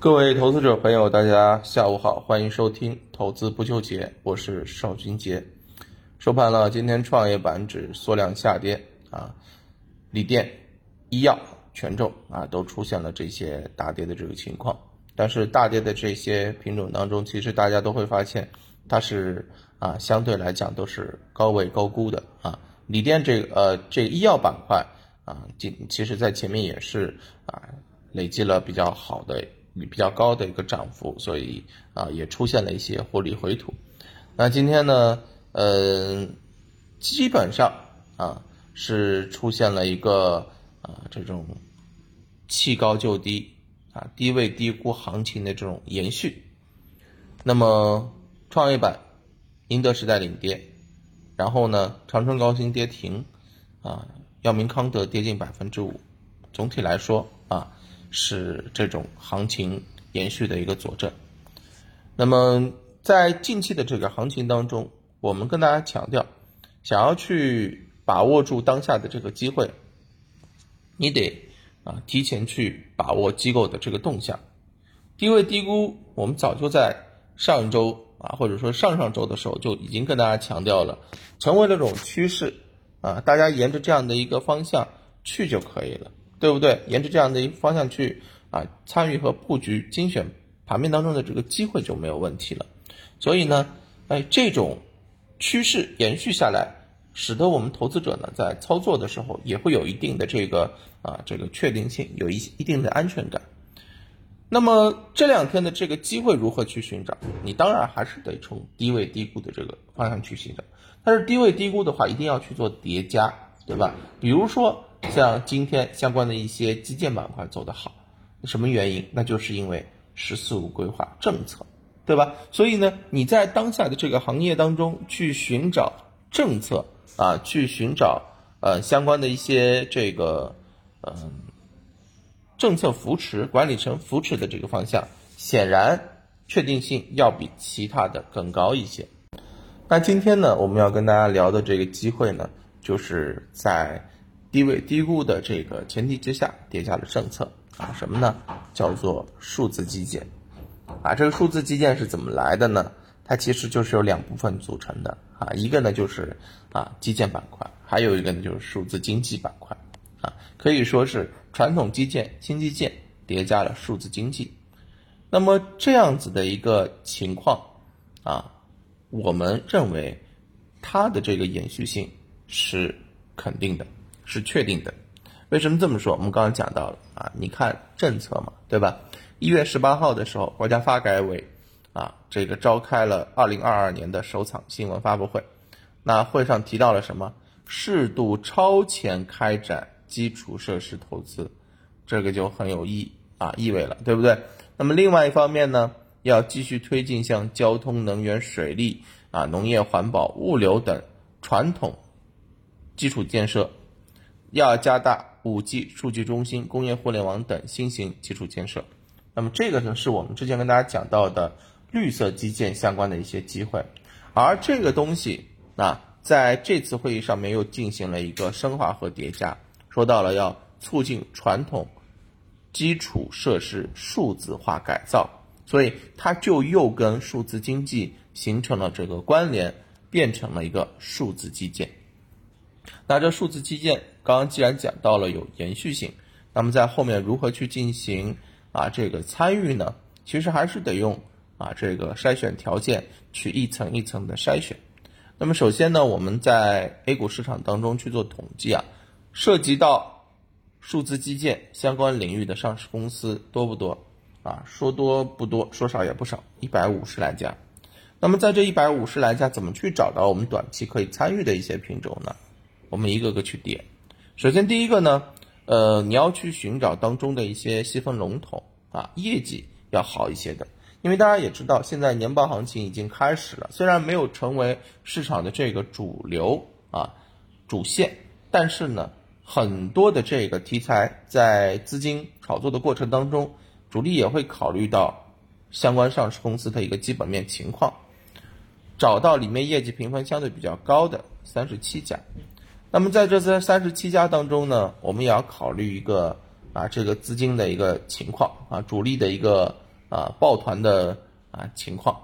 各位投资者朋友，大家下午好，欢迎收听《投资不纠结》，我是邵军杰。收盘了，今天创业板指缩量下跌啊，锂电、医药、权重啊都出现了这些大跌的这个情况。但是大跌的这些品种当中，其实大家都会发现，它是啊相对来讲都是高位高估的啊。锂电这个呃这医药板块啊，今其实在前面也是啊累积了比较好的。比较高的一个涨幅，所以啊也出现了一些获利回吐。那今天呢，呃，基本上啊是出现了一个啊这种弃高就低啊低位低估行情的这种延续。那么创业板、宁德时代领跌，然后呢长春高新跌停，啊药明康德跌近百分之五。总体来说啊。是这种行情延续的一个佐证。那么在近期的这个行情当中，我们跟大家强调，想要去把握住当下的这个机会，你得啊提前去把握机构的这个动向。低位低估，我们早就在上一周啊，或者说上上周的时候就已经跟大家强调了，成为了这种趋势啊，大家沿着这样的一个方向去就可以了。对不对？沿着这样的一个方向去啊，参与和布局精选盘面当中的这个机会就没有问题了。所以呢，哎，这种趋势延续下来，使得我们投资者呢在操作的时候也会有一定的这个啊这个确定性，有一一定的安全感。那么这两天的这个机会如何去寻找？你当然还是得从低位低估的这个方向去寻找。但是低位低估的话，一定要去做叠加，对吧？比如说。像今天相关的一些基建板块走得好，什么原因？那就是因为“十四五”规划政策，对吧？所以呢，你在当下的这个行业当中去寻找政策啊，去寻找呃相关的一些这个嗯政策扶持、管理层扶持的这个方向，显然确定性要比其他的更高一些。那今天呢，我们要跟大家聊的这个机会呢，就是在。低位低估的这个前提之下，叠加了政策啊，什么呢？叫做数字基建啊。这个数字基建是怎么来的呢？它其实就是由两部分组成的啊，一个呢就是啊基建板块，还有一个呢就是数字经济板块啊，可以说是传统基建、新基建叠加了数字经济。那么这样子的一个情况啊，我们认为它的这个延续性是肯定的。是确定的，为什么这么说？我们刚刚讲到了啊，你看政策嘛，对吧？一月十八号的时候，国家发改委啊，这个召开了二零二二年的首场新闻发布会，那会上提到了什么？适度超前开展基础设施投资，这个就很有意啊意味了，对不对？那么另外一方面呢，要继续推进像交通、能源、水利啊、农业、环保、物流等传统基础建设。要加大五 G 数据中心、工业互联网等新型基础建设。那么这个呢，是我们之前跟大家讲到的绿色基建相关的一些机会。而这个东西啊，在这次会议上面又进行了一个升华和叠加，说到了要促进传统基础设施数字化改造，所以它就又跟数字经济形成了这个关联，变成了一个数字基建。那这数字基建刚刚既然讲到了有延续性，那么在后面如何去进行啊这个参与呢？其实还是得用啊这个筛选条件去一层一层的筛选。那么首先呢，我们在 A 股市场当中去做统计啊，涉及到数字基建相关领域的上市公司多不多啊？说多不多，说少也不少，一百五十来家。那么在这一百五十来家，怎么去找到我们短期可以参与的一些品种呢？我们一个个去点。首先，第一个呢，呃，你要去寻找当中的一些细分龙头啊，业绩要好一些的。因为大家也知道，现在年报行情已经开始了，虽然没有成为市场的这个主流啊主线，但是呢，很多的这个题材在资金炒作的过程当中，主力也会考虑到相关上市公司的一个基本面情况，找到里面业绩评分相对比较高的三十七家。那么在这三三十七家当中呢，我们也要考虑一个啊，这个资金的一个情况啊，主力的一个啊抱团的啊情况，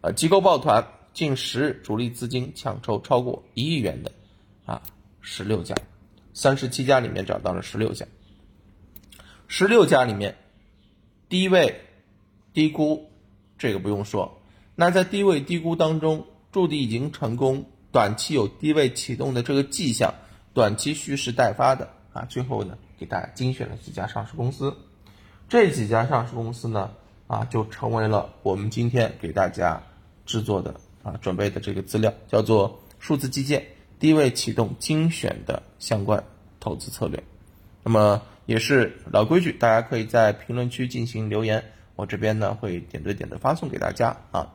呃机构抱团近十主力资金抢筹超过一亿元的啊十六家，三十七家里面找到了十六家，十六家里面低位低估这个不用说，那在低位低估当中筑底已经成功，短期有低位启动的这个迹象，短期蓄势待发的啊，最后呢给大家精选了几家上市公司。这几家上市公司呢，啊，就成为了我们今天给大家制作的啊准备的这个资料，叫做数字基建低位启动精选的相关投资策略。那么也是老规矩，大家可以在评论区进行留言，我这边呢会点对点的发送给大家啊。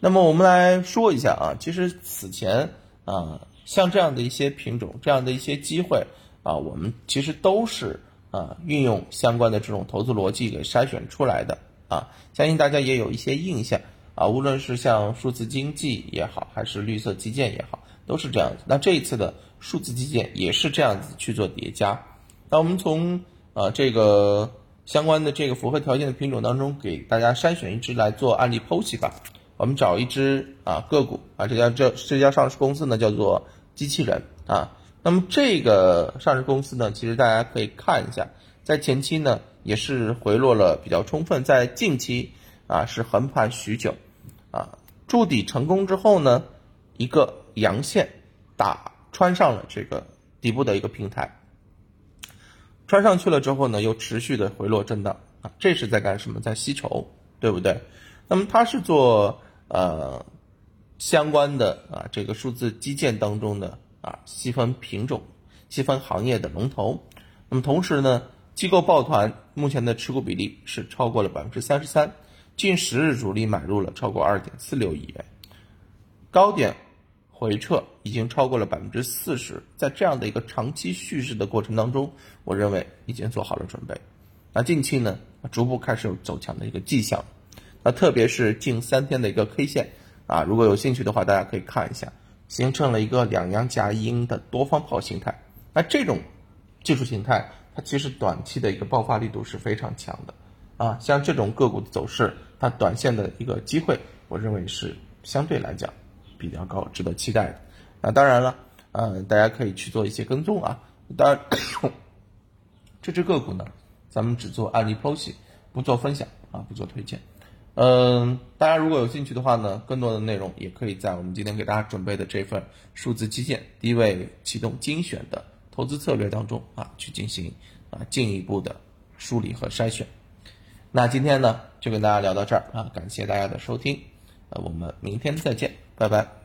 那么我们来说一下啊，其实此前啊，像这样的一些品种，这样的一些机会啊，我们其实都是。啊，运用相关的这种投资逻辑给筛选出来的啊，相信大家也有一些印象啊。无论是像数字经济也好，还是绿色基建也好，都是这样子。那这一次的数字基建也是这样子去做叠加。那我们从呃这个相关的这个符合条件的品种当中，给大家筛选一只来做案例剖析吧。我们找一只啊个股啊，这家这这家上市公司呢叫做机器人啊。那么这个上市公司呢，其实大家可以看一下，在前期呢也是回落了比较充分，在近期啊是横盘许久，啊筑底成功之后呢，一个阳线打穿上了这个底部的一个平台，穿上去了之后呢，又持续的回落震荡啊，这是在干什么？在吸筹，对不对？那么它是做呃相关的啊这个数字基建当中的。啊，细分品种、细分行业的龙头，那么同时呢，机构抱团目前的持股比例是超过了百分之三十三，近十日主力买入了超过二点四六亿元，高点回撤已经超过了百分之四十，在这样的一个长期蓄势的过程当中，我认为已经做好了准备。那近期呢，逐步开始有走强的一个迹象，那特别是近三天的一个 K 线啊，如果有兴趣的话，大家可以看一下。形成了一个两阳夹阴的多方炮形态，那这种技术形态，它其实短期的一个爆发力度是非常强的，啊，像这种个股的走势，它短线的一个机会，我认为是相对来讲比较高，值得期待的。那当然了，呃，大家可以去做一些跟踪啊。当然，这只个股呢，咱们只做案例剖析，不做分享啊，不做推荐。嗯，大家如果有兴趣的话呢，更多的内容也可以在我们今天给大家准备的这份数字基建低位启动精选的投资策略当中啊，去进行啊进一步的梳理和筛选。那今天呢，就跟大家聊到这儿啊，感谢大家的收听，呃，我们明天再见，拜拜。